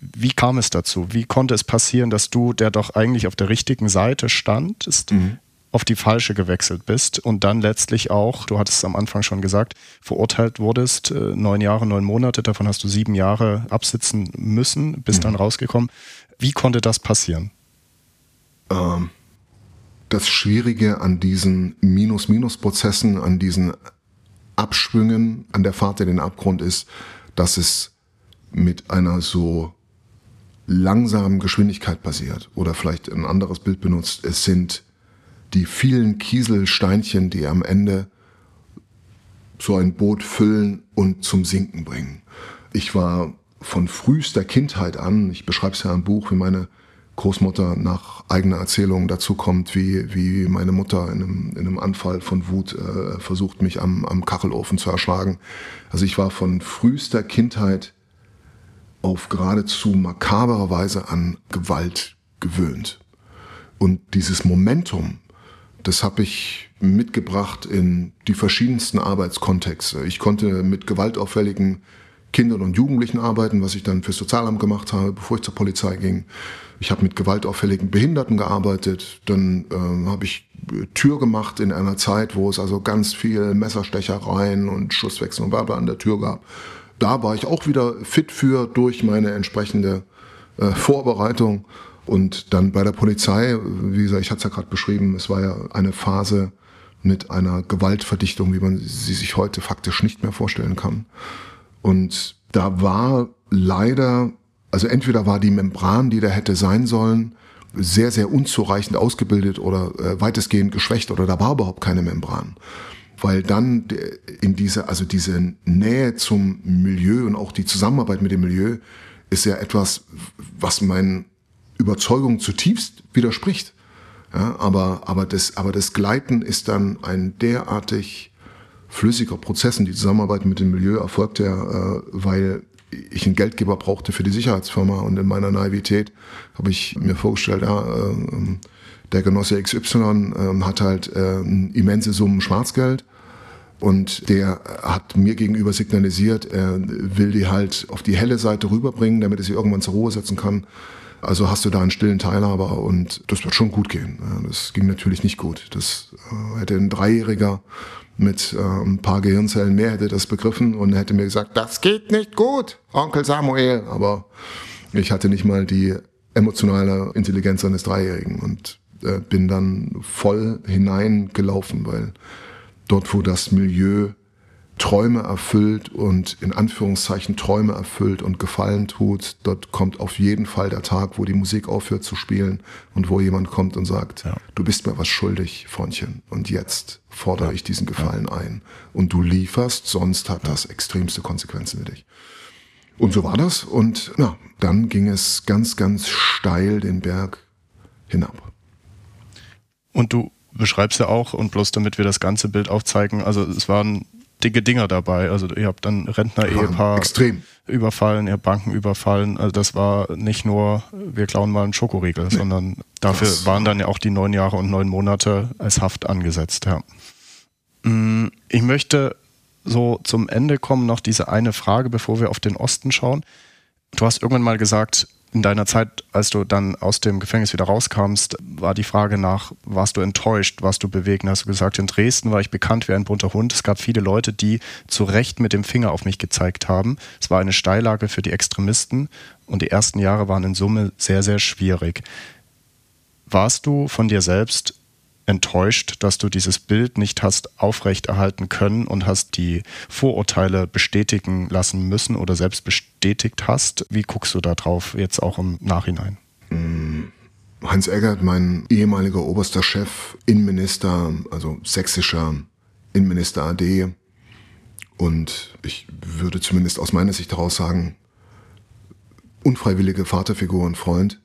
Wie kam es dazu? Wie konnte es passieren, dass du, der doch eigentlich auf der richtigen Seite standest, mhm. auf die falsche gewechselt bist und dann letztlich auch, du hattest es am Anfang schon gesagt, verurteilt wurdest, äh, neun Jahre, neun Monate, davon hast du sieben Jahre absitzen müssen, bist mhm. dann rausgekommen. Wie konnte das passieren? Ähm, das Schwierige an diesen Minus-Minus-Prozessen, an diesen Abschwüngen, an der Fahrt in den Abgrund ist, dass es mit einer so langsamen Geschwindigkeit passiert. Oder vielleicht ein anderes Bild benutzt. Es sind die vielen Kieselsteinchen, die am Ende so ein Boot füllen und zum Sinken bringen. Ich war von frühester Kindheit an, ich beschreibe es ja im Buch, wie meine Großmutter nach eigener Erzählung dazu kommt, wie, wie meine Mutter in einem, in einem Anfall von Wut äh, versucht, mich am, am Kachelofen zu erschlagen. Also ich war von frühester Kindheit auf geradezu makabere Weise an Gewalt gewöhnt. Und dieses Momentum, das habe ich mitgebracht in die verschiedensten Arbeitskontexte. Ich konnte mit gewaltauffälligen Kindern und Jugendlichen arbeiten, was ich dann fürs Sozialamt gemacht habe, bevor ich zur Polizei ging. Ich habe mit gewaltauffälligen Behinderten gearbeitet. Dann äh, habe ich äh, Tür gemacht in einer Zeit, wo es also ganz viel Messerstechereien und Schusswechsel und Werbe an der Tür gab. Da war ich auch wieder fit für durch meine entsprechende äh, Vorbereitung. Und dann bei der Polizei, wie gesagt, ich hatte es ja gerade beschrieben, es war ja eine Phase mit einer Gewaltverdichtung, wie man sie sich heute faktisch nicht mehr vorstellen kann. Und da war leider also entweder war die Membran, die da hätte sein sollen, sehr, sehr unzureichend ausgebildet oder äh, weitestgehend geschwächt oder da war überhaupt keine Membran. Weil dann in diese, also diese Nähe zum Milieu und auch die Zusammenarbeit mit dem Milieu ist ja etwas, was meinen Überzeugungen zutiefst widerspricht. Ja, aber, aber, das, aber das Gleiten ist dann ein derartig flüssiger Prozess und die Zusammenarbeit mit dem Milieu erfolgt ja, äh, weil ich einen Geldgeber brauchte für die Sicherheitsfirma und in meiner Naivität habe ich mir vorgestellt, ja, äh, der Genosse XY äh, hat halt äh, immense Summen Schwarzgeld und der hat mir gegenüber signalisiert, er will die halt auf die helle Seite rüberbringen, damit er sie irgendwann zur Ruhe setzen kann. Also hast du da einen stillen Teilhaber und das wird schon gut gehen. Das ging natürlich nicht gut. Das äh, hätte ein Dreijähriger mit äh, ein paar Gehirnzellen mehr hätte das begriffen und hätte mir gesagt, das geht nicht gut, Onkel Samuel. Aber ich hatte nicht mal die emotionale Intelligenz eines Dreijährigen und äh, bin dann voll hineingelaufen, weil dort, wo das Milieu Träume erfüllt und in Anführungszeichen Träume erfüllt und Gefallen tut, dort kommt auf jeden Fall der Tag, wo die Musik aufhört zu spielen und wo jemand kommt und sagt, ja. du bist mir was schuldig, Freundchen, und jetzt fordere ja. ich diesen Gefallen ja. ein. Und du lieferst, sonst hat das extremste Konsequenzen für dich. Und so war das und na, dann ging es ganz, ganz steil den Berg hinab. Und du beschreibst ja auch, und bloß damit wir das ganze Bild aufzeigen, also es waren dicke Dinger dabei. Also ihr habt dann Rentner-Ehepaar extrem überfallen, ihr habt Banken überfallen. Also das war nicht nur, wir klauen mal einen Schokoriegel, nee. sondern dafür das waren dann ja auch die neun Jahre und neun Monate als Haft angesetzt. Ja. Mm, ich möchte so zum Ende kommen noch diese eine Frage, bevor wir auf den Osten schauen. Du hast irgendwann mal gesagt, in deiner Zeit, als du dann aus dem Gefängnis wieder rauskamst, war die Frage nach, warst du enttäuscht, warst du bewegt? Hast du gesagt, in Dresden war ich bekannt wie ein bunter Hund. Es gab viele Leute, die zu Recht mit dem Finger auf mich gezeigt haben. Es war eine Steillage für die Extremisten und die ersten Jahre waren in Summe sehr, sehr schwierig. Warst du von dir selbst enttäuscht, dass du dieses Bild nicht hast aufrechterhalten können und hast die Vorurteile bestätigen lassen müssen oder selbst bestätigt hast. Wie guckst du da drauf jetzt auch im Nachhinein? Mm, Hans Eggert, mein ehemaliger oberster Chef, Innenminister, also sächsischer Innenminister AD. Und ich würde zumindest aus meiner Sicht daraus sagen, unfreiwillige Vaterfigur und Freund,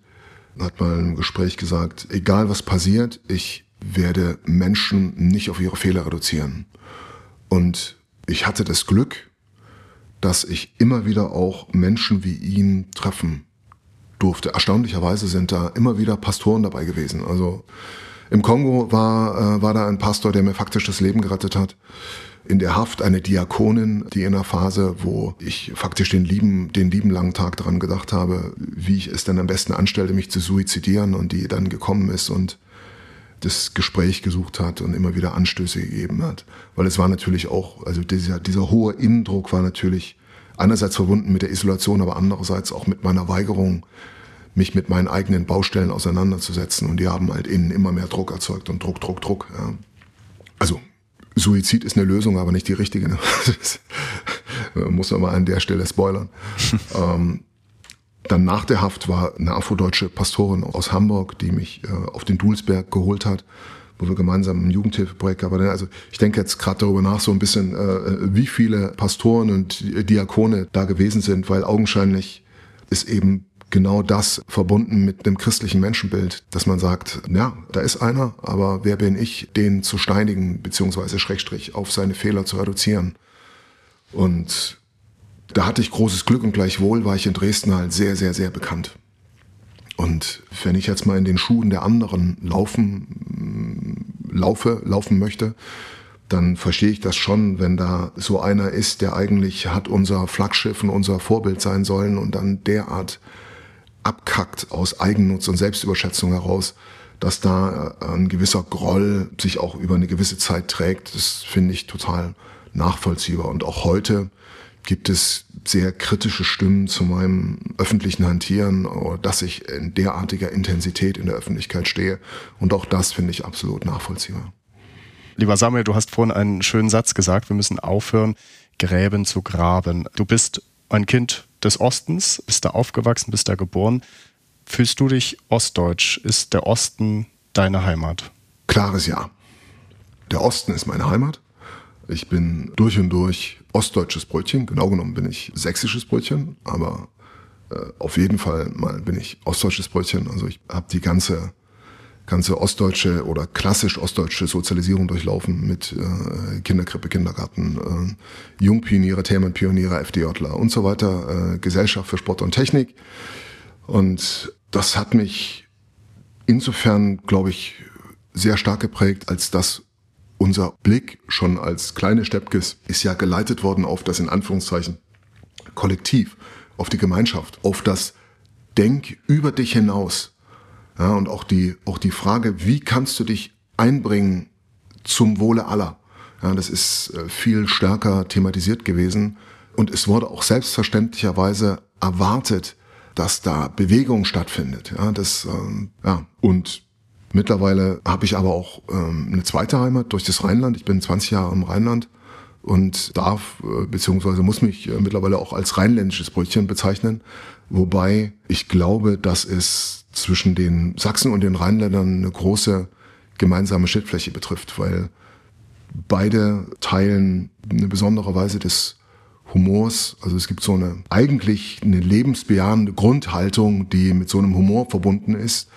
hat mal im Gespräch gesagt, egal was passiert, ich werde Menschen nicht auf ihre Fehler reduzieren. Und ich hatte das Glück, dass ich immer wieder auch Menschen wie ihn treffen durfte. Erstaunlicherweise sind da immer wieder Pastoren dabei gewesen. Also im Kongo war, äh, war da ein Pastor, der mir faktisch das Leben gerettet hat. In der Haft eine Diakonin, die in einer Phase, wo ich faktisch den lieben, den lieben langen Tag daran gedacht habe, wie ich es dann am besten anstellte, mich zu suizidieren und die dann gekommen ist und das Gespräch gesucht hat und immer wieder Anstöße gegeben hat. Weil es war natürlich auch, also dieser, dieser hohe Innendruck war natürlich einerseits verbunden mit der Isolation, aber andererseits auch mit meiner Weigerung, mich mit meinen eigenen Baustellen auseinanderzusetzen. Und die haben halt innen immer mehr Druck erzeugt und Druck, Druck, Druck. Ja. Also Suizid ist eine Lösung, aber nicht die richtige. Ne? muss man mal an der Stelle spoilern. ähm, dann nach der Haft war eine afrodeutsche Pastorin aus Hamburg, die mich äh, auf den Dulsberg geholt hat, wo wir gemeinsam ein Jugendhilfeprojekt haben. Also ich denke jetzt gerade darüber nach so ein bisschen, äh, wie viele Pastoren und Diakone da gewesen sind, weil augenscheinlich ist eben genau das verbunden mit dem christlichen Menschenbild, dass man sagt, ja, da ist einer, aber wer bin ich, den zu steinigen, beziehungsweise Schrägstrich auf seine Fehler zu reduzieren. Und da hatte ich großes Glück und gleichwohl war ich in Dresden halt sehr, sehr, sehr bekannt. Und wenn ich jetzt mal in den Schuhen der anderen laufen, laufe, laufen möchte, dann verstehe ich das schon, wenn da so einer ist, der eigentlich hat unser Flaggschiff und unser Vorbild sein sollen und dann derart abkackt aus Eigennutz und Selbstüberschätzung heraus, dass da äh, ein gewisser Groll sich auch über eine gewisse Zeit trägt, das finde ich total nachvollziehbar. Und auch heute gibt es sehr kritische Stimmen zu meinem öffentlichen Hantieren, dass ich in derartiger Intensität in der Öffentlichkeit stehe. Und auch das finde ich absolut nachvollziehbar. Lieber Samuel, du hast vorhin einen schönen Satz gesagt, wir müssen aufhören, Gräben zu graben. Du bist ein Kind des Ostens, bist da aufgewachsen, bist da geboren. Fühlst du dich ostdeutsch? Ist der Osten deine Heimat? Klares Ja. Der Osten ist meine Heimat. Ich bin durch und durch ostdeutsches Brötchen. Genau genommen bin ich sächsisches Brötchen, aber äh, auf jeden Fall mal bin ich ostdeutsches Brötchen. Also ich habe die ganze ganze ostdeutsche oder klassisch ostdeutsche Sozialisierung durchlaufen mit äh, Kinderkrippe, Kindergarten, äh, Jungpioniere, Themenpioniere, FDJler und so weiter, äh, Gesellschaft für Sport und Technik. Und das hat mich insofern, glaube ich, sehr stark geprägt, als das unser Blick schon als kleine Steppkes ist ja geleitet worden auf das in Anführungszeichen Kollektiv, auf die Gemeinschaft, auf das denk über dich hinaus. Ja, und auch die, auch die Frage, wie kannst du dich einbringen zum Wohle aller? Ja, das ist äh, viel stärker thematisiert gewesen. Und es wurde auch selbstverständlicherweise erwartet, dass da Bewegung stattfindet. Ja, das, ähm, ja. Und mittlerweile habe ich aber auch ähm, eine zweite Heimat durch das Rheinland. Ich bin 20 Jahre im Rheinland und darf äh, beziehungsweise muss mich äh, mittlerweile auch als rheinländisches Brötchen bezeichnen. Wobei ich glaube, dass es zwischen den Sachsen und den Rheinländern eine große gemeinsame Schnittfläche betrifft, weil beide teilen eine besondere Weise des Humors. Also es gibt so eine eigentlich eine lebensbejahende Grundhaltung, die mit so einem Humor verbunden ist,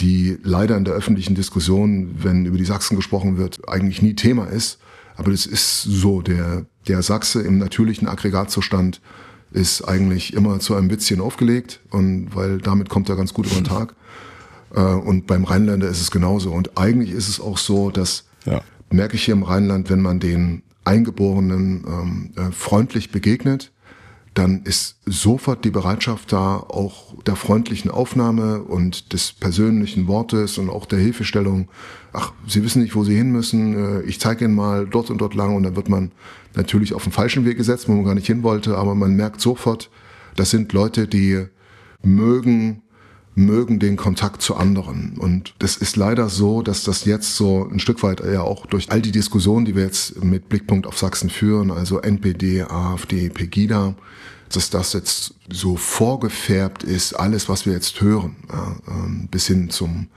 die leider in der öffentlichen Diskussion, wenn über die Sachsen gesprochen wird, eigentlich nie Thema ist. Aber das ist so. Der, der Sachse im natürlichen Aggregatzustand ist eigentlich immer zu einem Witzchen aufgelegt und weil damit kommt er ganz gut über den Tag. Äh, und beim Rheinländer ist es genauso. Und eigentlich ist es auch so, dass ja. merke ich hier im Rheinland, wenn man den Eingeborenen ähm, äh, freundlich begegnet, dann ist sofort die Bereitschaft da, auch der freundlichen Aufnahme und des persönlichen Wortes und auch der Hilfestellung. Ach, Sie wissen nicht, wo Sie hin müssen. Äh, ich zeige Ihnen mal dort und dort lang und dann wird man natürlich auf den falschen Weg gesetzt, wo man gar nicht hin wollte, aber man merkt sofort, das sind Leute, die mögen mögen den Kontakt zu anderen. Und das ist leider so, dass das jetzt so ein Stück weit ja auch durch all die Diskussionen, die wir jetzt mit Blickpunkt auf Sachsen führen, also NPD, AfD, Pegida, dass das jetzt so vorgefärbt ist, alles, was wir jetzt hören, ja, ähm, bis hin zum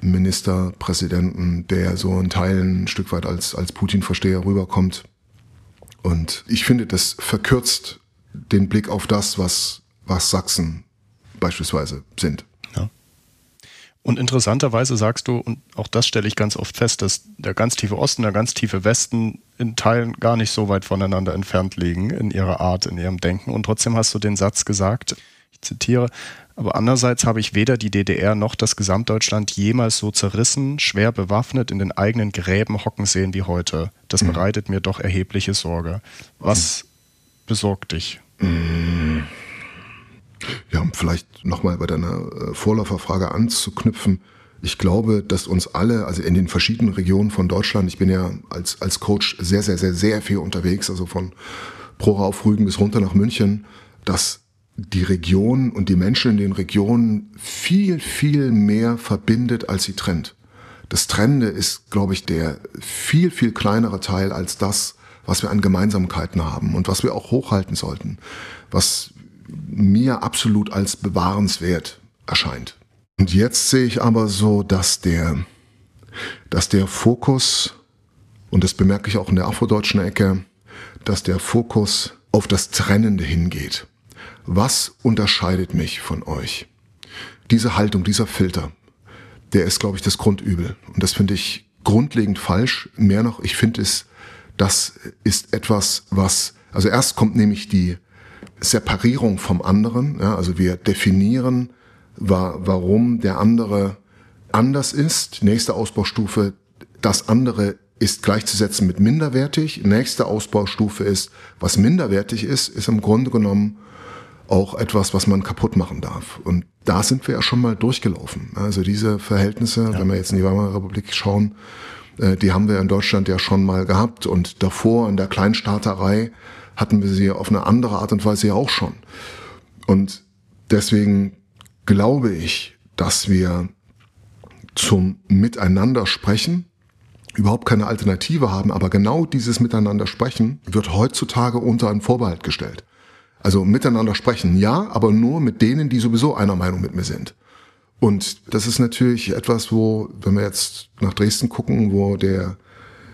Ministerpräsidenten, der so in Teilen ein Stück weit als, als Putin-Versteher rüberkommt. Und ich finde, das verkürzt den Blick auf das, was, was Sachsen beispielsweise sind. Ja. Und interessanterweise sagst du, und auch das stelle ich ganz oft fest, dass der ganz tiefe Osten, der ganz tiefe Westen in Teilen gar nicht so weit voneinander entfernt liegen in ihrer Art, in ihrem Denken. Und trotzdem hast du den Satz gesagt, ich zitiere, aber andererseits habe ich weder die DDR noch das Gesamtdeutschland jemals so zerrissen, schwer bewaffnet in den eigenen Gräben hocken sehen wie heute. Das mhm. bereitet mir doch erhebliche Sorge. Was mhm. besorgt dich? Mhm. Ja, um vielleicht nochmal bei deiner äh, Vorläuferfrage anzuknüpfen. Ich glaube, dass uns alle, also in den verschiedenen Regionen von Deutschland, ich bin ja als, als Coach sehr, sehr, sehr, sehr viel unterwegs, also von Prora auf Rügen bis runter nach München, dass die Region und die Menschen in den Regionen viel, viel mehr verbindet, als sie trennt. Das Trennende ist, glaube ich, der viel, viel kleinere Teil als das, was wir an Gemeinsamkeiten haben und was wir auch hochhalten sollten. Was mir absolut als bewahrenswert erscheint. Und jetzt sehe ich aber so, dass der, dass der Fokus, und das bemerke ich auch in der afrodeutschen Ecke, dass der Fokus auf das Trennende hingeht. Was unterscheidet mich von euch? Diese Haltung, dieser Filter, der ist, glaube ich, das Grundübel. Und das finde ich grundlegend falsch. Mehr noch, ich finde es, das ist etwas, was, also erst kommt nämlich die Separierung vom anderen. Ja, also wir definieren, wa warum der andere anders ist. Nächste Ausbaustufe, das andere ist gleichzusetzen mit minderwertig. Nächste Ausbaustufe ist, was minderwertig ist, ist im Grunde genommen auch etwas, was man kaputt machen darf. Und da sind wir ja schon mal durchgelaufen. Also diese Verhältnisse, ja. wenn wir jetzt in die Weimarer Republik schauen, äh, die haben wir in Deutschland ja schon mal gehabt. Und davor in der Kleinstaaterei hatten wir sie auf eine andere Art und Weise ja auch schon. Und deswegen glaube ich, dass wir zum Miteinander sprechen überhaupt keine Alternative haben, aber genau dieses Miteinander sprechen wird heutzutage unter einen Vorbehalt gestellt. Also miteinander sprechen, ja, aber nur mit denen, die sowieso einer Meinung mit mir sind. Und das ist natürlich etwas, wo, wenn wir jetzt nach Dresden gucken, wo der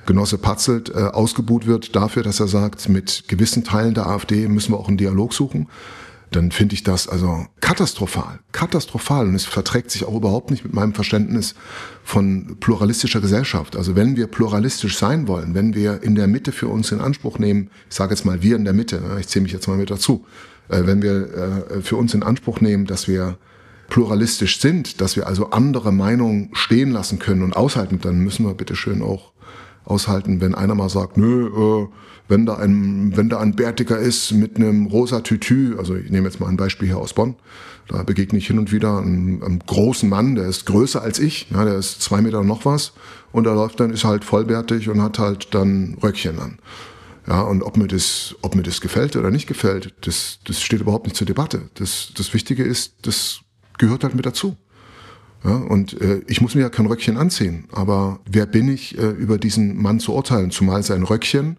Genosse Patzelt äh, ausgebuht wird dafür, dass er sagt, mit gewissen Teilen der AfD müssen wir auch einen Dialog suchen, dann finde ich das also katastrophal, katastrophal und es verträgt sich auch überhaupt nicht mit meinem Verständnis von pluralistischer Gesellschaft. Also wenn wir pluralistisch sein wollen, wenn wir in der Mitte für uns in Anspruch nehmen, ich sage jetzt mal wir in der Mitte, ich zähle mich jetzt mal mit dazu, äh, wenn wir äh, für uns in Anspruch nehmen, dass wir pluralistisch sind, dass wir also andere Meinungen stehen lassen können und aushalten, dann müssen wir bitte schön auch aushalten, wenn einer mal sagt, nö, äh, wenn da ein, wenn da ein Bärtiger ist mit einem rosa Tütü, also ich nehme jetzt mal ein Beispiel hier aus Bonn, da begegne ich hin und wieder einem, einem großen Mann, der ist größer als ich, ja, der ist zwei Meter noch was und der läuft dann, ist halt vollbärtig und hat halt dann Röckchen an. Ja, und ob mir das, ob mir das gefällt oder nicht gefällt, das, das steht überhaupt nicht zur Debatte. Das, das Wichtige ist, das gehört halt mit dazu. Ja, und äh, ich muss mir ja kein Röckchen anziehen, aber wer bin ich, äh, über diesen Mann zu urteilen, zumal sein Röckchen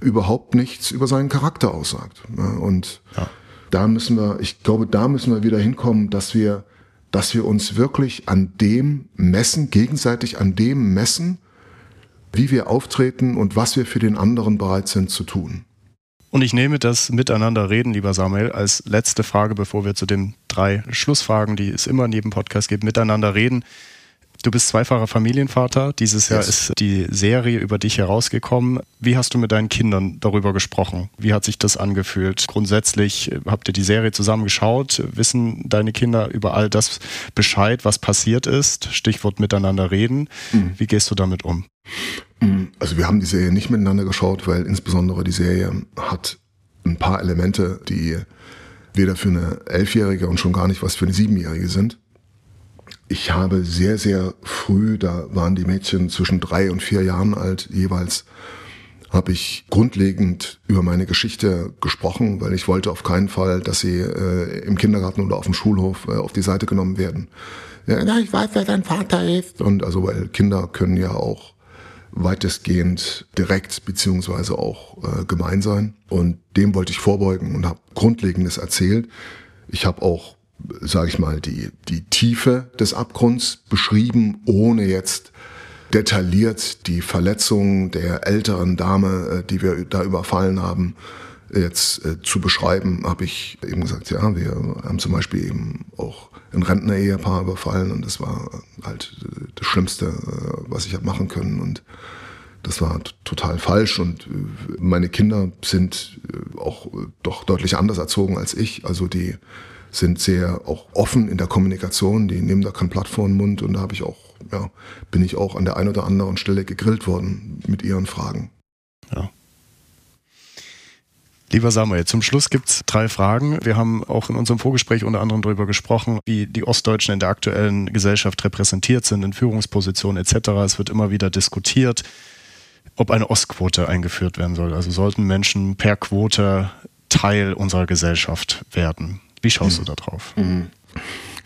überhaupt nichts über seinen Charakter aussagt. Ja, und ja. da müssen wir, ich glaube, da müssen wir wieder hinkommen, dass wir, dass wir uns wirklich an dem messen, gegenseitig an dem messen, wie wir auftreten und was wir für den anderen bereit sind zu tun. Und ich nehme das Miteinander reden, lieber Samuel, als letzte Frage, bevor wir zu den drei Schlussfragen, die es immer in jedem Podcast gibt, miteinander reden. Du bist zweifacher Familienvater. Dieses Jahr yes. ist die Serie über dich herausgekommen. Wie hast du mit deinen Kindern darüber gesprochen? Wie hat sich das angefühlt? Grundsätzlich äh, habt ihr die Serie zusammen geschaut? Wissen deine Kinder über all das Bescheid, was passiert ist? Stichwort miteinander reden. Mhm. Wie gehst du damit um? Mhm. Also wir haben die Serie nicht miteinander geschaut, weil insbesondere die Serie hat ein paar Elemente, die weder für eine Elfjährige und schon gar nicht was für eine Siebenjährige sind ich habe sehr, sehr früh, da waren die Mädchen zwischen drei und vier Jahren alt jeweils, habe ich grundlegend über meine Geschichte gesprochen, weil ich wollte auf keinen Fall, dass sie äh, im Kindergarten oder auf dem Schulhof äh, auf die Seite genommen werden. Ja, ich weiß, wer dein Vater ist. Und also, weil Kinder können ja auch weitestgehend direkt beziehungsweise auch äh, gemein sein. Und dem wollte ich vorbeugen und habe Grundlegendes erzählt. Ich habe auch sage ich mal, die, die Tiefe des Abgrunds beschrieben, ohne jetzt detailliert die Verletzung der älteren Dame, äh, die wir da überfallen haben, jetzt äh, zu beschreiben, habe ich eben gesagt, ja, wir haben zum Beispiel eben auch ein Rentner-Ehepaar überfallen und das war halt äh, das Schlimmste, was ich habe machen können und das war total falsch und meine Kinder sind auch doch deutlich anders erzogen als ich, also die sind sehr auch offen in der Kommunikation, die nehmen da kein Blatt vor den Mund und da habe ich auch, ja, bin ich auch an der einen oder anderen Stelle gegrillt worden mit ihren Fragen. Ja. Lieber Samuel, zum Schluss gibt es drei Fragen. Wir haben auch in unserem Vorgespräch unter anderem darüber gesprochen, wie die Ostdeutschen in der aktuellen Gesellschaft repräsentiert sind, in Führungspositionen etc. Es wird immer wieder diskutiert, ob eine Ostquote eingeführt werden soll. Also sollten Menschen per Quote Teil unserer Gesellschaft werden. Wie schaust mhm. du da drauf? Mhm.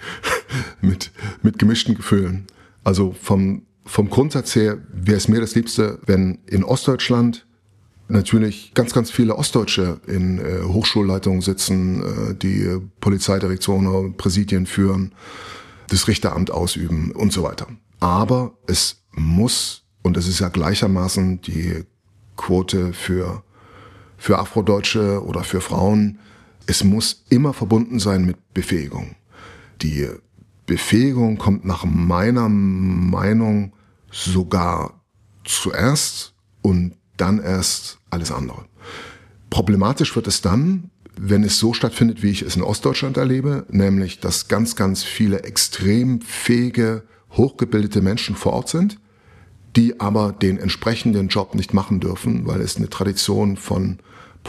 mit, mit gemischten Gefühlen. Also vom, vom Grundsatz her wäre es mir das Liebste, wenn in Ostdeutschland natürlich ganz, ganz viele Ostdeutsche in äh, Hochschulleitungen sitzen, äh, die Polizeidirektionen, Präsidien führen, das Richteramt ausüben und so weiter. Aber es muss, und es ist ja gleichermaßen die Quote für, für Afrodeutsche oder für Frauen, es muss immer verbunden sein mit Befähigung. Die Befähigung kommt nach meiner Meinung sogar zuerst und dann erst alles andere. Problematisch wird es dann, wenn es so stattfindet, wie ich es in Ostdeutschland erlebe, nämlich dass ganz, ganz viele extrem fähige, hochgebildete Menschen vor Ort sind, die aber den entsprechenden Job nicht machen dürfen, weil es eine Tradition von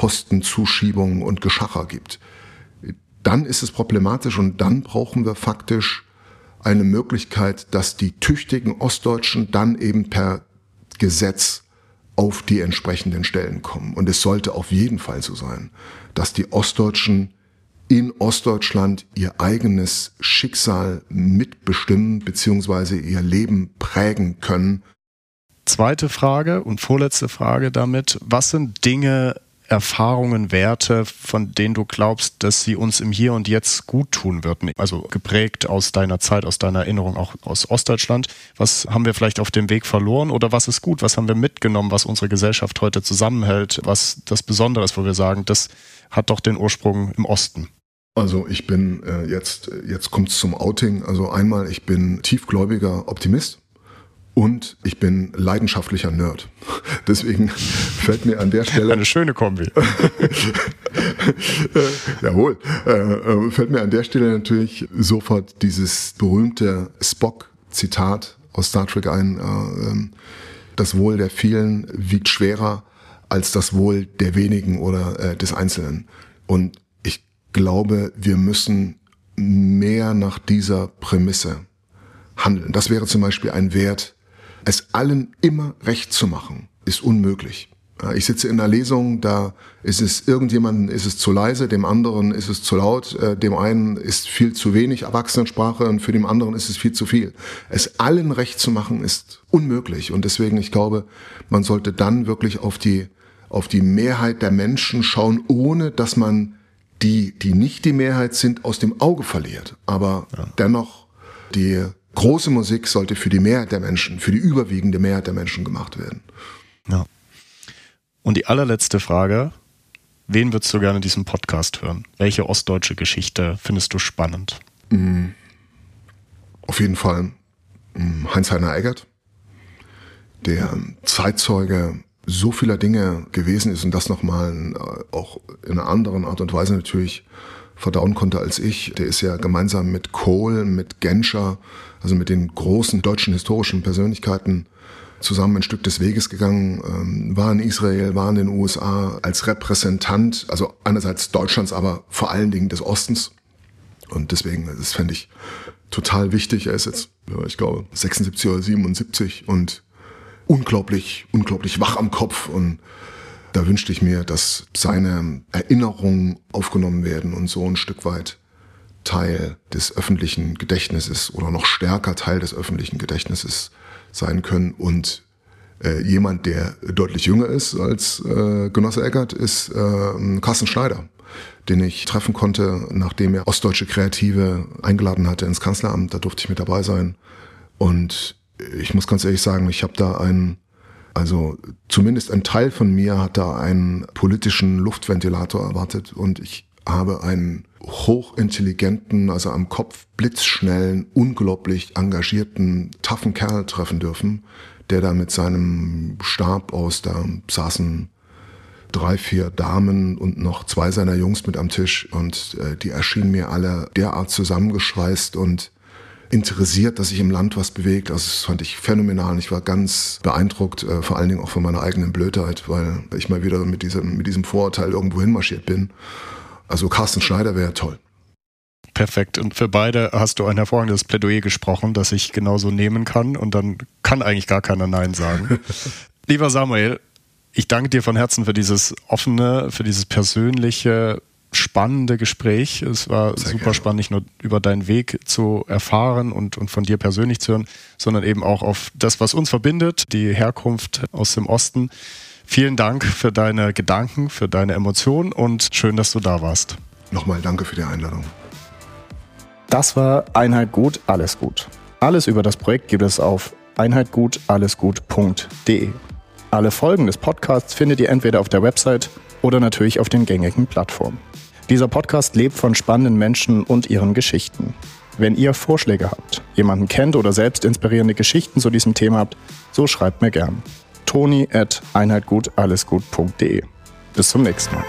Postenzuschiebungen und Geschacher gibt. Dann ist es problematisch und dann brauchen wir faktisch eine Möglichkeit, dass die tüchtigen Ostdeutschen dann eben per Gesetz auf die entsprechenden Stellen kommen. Und es sollte auf jeden Fall so sein, dass die Ostdeutschen in Ostdeutschland ihr eigenes Schicksal mitbestimmen bzw. ihr Leben prägen können. Zweite Frage und vorletzte Frage damit. Was sind Dinge, Erfahrungen, Werte, von denen du glaubst, dass sie uns im Hier und Jetzt gut tun würden? Also geprägt aus deiner Zeit, aus deiner Erinnerung, auch aus Ostdeutschland. Was haben wir vielleicht auf dem Weg verloren oder was ist gut? Was haben wir mitgenommen, was unsere Gesellschaft heute zusammenhält? Was das Besondere ist, wo wir sagen, das hat doch den Ursprung im Osten. Also ich bin äh, jetzt, jetzt es zum Outing. Also einmal, ich bin tiefgläubiger Optimist. Und ich bin leidenschaftlicher Nerd. Deswegen fällt mir an der Stelle. Eine schöne Kombi. Jawohl. Äh, äh, fällt mir an der Stelle natürlich sofort dieses berühmte Spock-Zitat aus Star Trek ein. Äh, ähm, das Wohl der vielen wiegt schwerer als das Wohl der wenigen oder äh, des Einzelnen. Und ich glaube, wir müssen mehr nach dieser Prämisse handeln. Das wäre zum Beispiel ein Wert, es allen immer recht zu machen, ist unmöglich. Ich sitze in einer Lesung, da ist es irgendjemandem ist es zu leise, dem anderen ist es zu laut, äh, dem einen ist viel zu wenig Erwachsenensprache und für den anderen ist es viel zu viel. Es allen recht zu machen ist unmöglich und deswegen ich glaube, man sollte dann wirklich auf die auf die Mehrheit der Menschen schauen, ohne dass man die, die nicht die Mehrheit sind, aus dem Auge verliert. Aber ja. dennoch die große Musik sollte für die Mehrheit der Menschen, für die überwiegende Mehrheit der Menschen gemacht werden. Ja. Und die allerletzte Frage, wen würdest du gerne in diesem Podcast hören? Welche ostdeutsche Geschichte findest du spannend? Mm, auf jeden Fall mm, Heinz-Heiner Eggert, der Zeitzeuge so vieler Dinge gewesen ist und das nochmal äh, auch in einer anderen Art und Weise natürlich verdauen konnte als ich. Der ist ja gemeinsam mit Kohl, mit Genscher, also mit den großen deutschen historischen Persönlichkeiten zusammen ein Stück des Weges gegangen, ähm, war in Israel, war in den USA als Repräsentant, also einerseits Deutschlands, aber vor allen Dingen des Ostens. Und deswegen, das fände ich total wichtig. Er ist jetzt, ich glaube, 76 oder 77 und unglaublich, unglaublich wach am Kopf und da wünschte ich mir, dass seine Erinnerungen aufgenommen werden und so ein Stück weit Teil des öffentlichen Gedächtnisses oder noch stärker Teil des öffentlichen Gedächtnisses sein können. Und äh, jemand, der deutlich jünger ist als äh, Genosse Eckert, ist äh, Carsten Schneider, den ich treffen konnte, nachdem er ostdeutsche Kreative eingeladen hatte ins Kanzleramt. Da durfte ich mit dabei sein. Und ich muss ganz ehrlich sagen, ich habe da einen, also zumindest ein Teil von mir hat da einen politischen Luftventilator erwartet und ich habe einen hochintelligenten, also am Kopf blitzschnellen, unglaublich engagierten, taffen Kerl treffen dürfen, der da mit seinem Stab aus, da saßen drei, vier Damen und noch zwei seiner Jungs mit am Tisch und äh, die erschienen mir alle derart zusammengeschweißt und interessiert, dass sich im Land was bewegt. Also das fand ich phänomenal. Ich war ganz beeindruckt, äh, vor allen Dingen auch von meiner eigenen Blödheit, weil ich mal wieder mit diesem, mit diesem Vorurteil irgendwo hinmarschiert bin. Also Carsten Schneider wäre toll. Perfekt. Und für beide hast du ein hervorragendes Plädoyer gesprochen, das ich genauso nehmen kann. Und dann kann eigentlich gar keiner Nein sagen. Lieber Samuel, ich danke dir von Herzen für dieses offene, für dieses persönliche, spannende Gespräch. Es war Sehr super gerne. spannend, nicht nur über deinen Weg zu erfahren und, und von dir persönlich zu hören, sondern eben auch auf das, was uns verbindet, die Herkunft aus dem Osten. Vielen Dank für deine Gedanken, für deine Emotionen und schön, dass du da warst. Nochmal danke für die Einladung. Das war Einheit gut, alles gut. Alles über das Projekt gibt es auf einheitgutallesgut.de. Alle Folgen des Podcasts findet ihr entweder auf der Website oder natürlich auf den gängigen Plattformen. Dieser Podcast lebt von spannenden Menschen und ihren Geschichten. Wenn ihr Vorschläge habt, jemanden kennt oder selbst inspirierende Geschichten zu diesem Thema habt, so schreibt mir gern. Toni at einheitgutallesgut.de. Bis zum nächsten Mal.